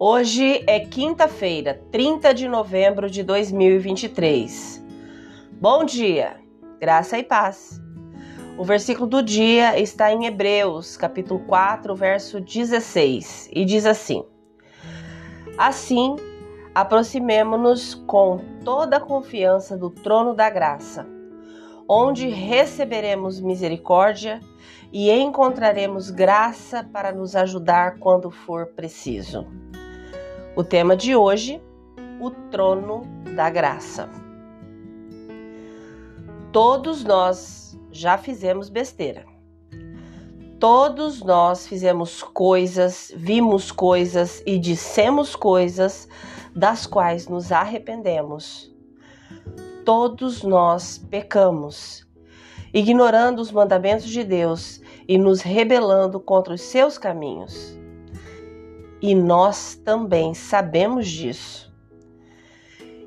Hoje é quinta-feira, 30 de novembro de 2023. Bom dia, graça e paz. O versículo do dia está em Hebreus, capítulo 4, verso 16, e diz assim: Assim, aproximemo-nos com toda a confiança do trono da graça, onde receberemos misericórdia e encontraremos graça para nos ajudar quando for preciso. O tema de hoje, o trono da graça. Todos nós já fizemos besteira. Todos nós fizemos coisas, vimos coisas e dissemos coisas das quais nos arrependemos. Todos nós pecamos, ignorando os mandamentos de Deus e nos rebelando contra os seus caminhos e nós também sabemos disso.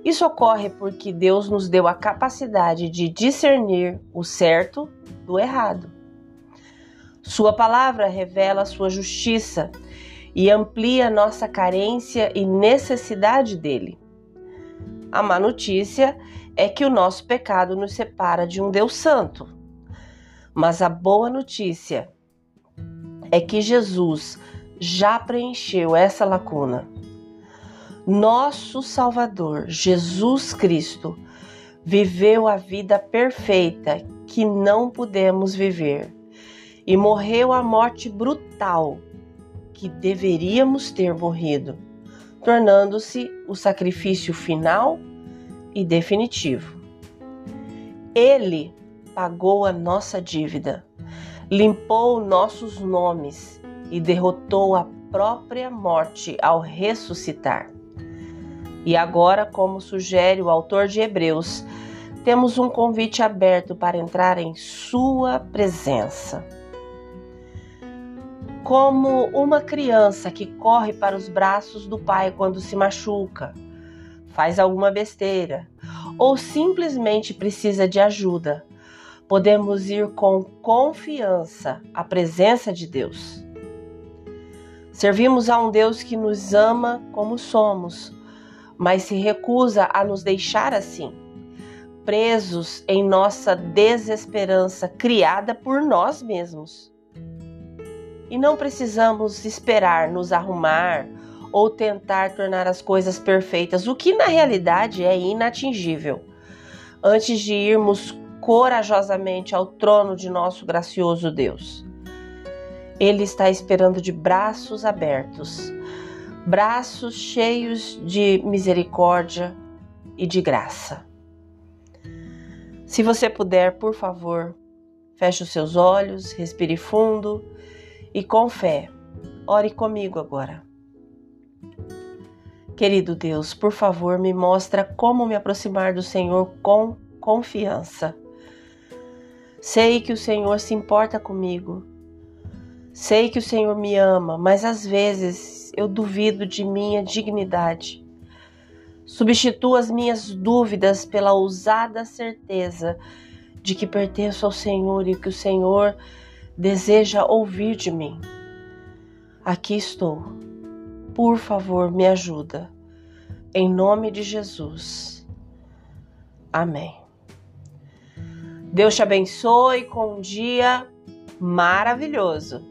Isso ocorre porque Deus nos deu a capacidade de discernir o certo do errado. Sua palavra revela sua justiça e amplia nossa carência e necessidade dele. A má notícia é que o nosso pecado nos separa de um Deus Santo. Mas a boa notícia é que Jesus já preencheu essa lacuna. Nosso Salvador, Jesus Cristo, viveu a vida perfeita que não pudemos viver e morreu a morte brutal que deveríamos ter morrido, tornando-se o sacrifício final e definitivo. Ele pagou a nossa dívida, limpou nossos nomes e derrotou a própria morte ao ressuscitar. E agora, como sugere o autor de Hebreus, temos um convite aberto para entrar em Sua presença. Como uma criança que corre para os braços do pai quando se machuca, faz alguma besteira ou simplesmente precisa de ajuda, podemos ir com confiança à presença de Deus. Servimos a um Deus que nos ama como somos, mas se recusa a nos deixar assim, presos em nossa desesperança criada por nós mesmos. E não precisamos esperar nos arrumar ou tentar tornar as coisas perfeitas, o que na realidade é inatingível, antes de irmos corajosamente ao trono de nosso gracioso Deus. Ele está esperando de braços abertos, braços cheios de misericórdia e de graça. Se você puder, por favor, feche os seus olhos, respire fundo e com fé, ore comigo agora. Querido Deus, por favor, me mostra como me aproximar do Senhor com confiança. Sei que o Senhor se importa comigo Sei que o Senhor me ama, mas às vezes eu duvido de minha dignidade. Substituo as minhas dúvidas pela ousada certeza de que pertenço ao Senhor e que o Senhor deseja ouvir de mim. Aqui estou. Por favor, me ajuda. Em nome de Jesus. Amém. Deus te abençoe com um dia maravilhoso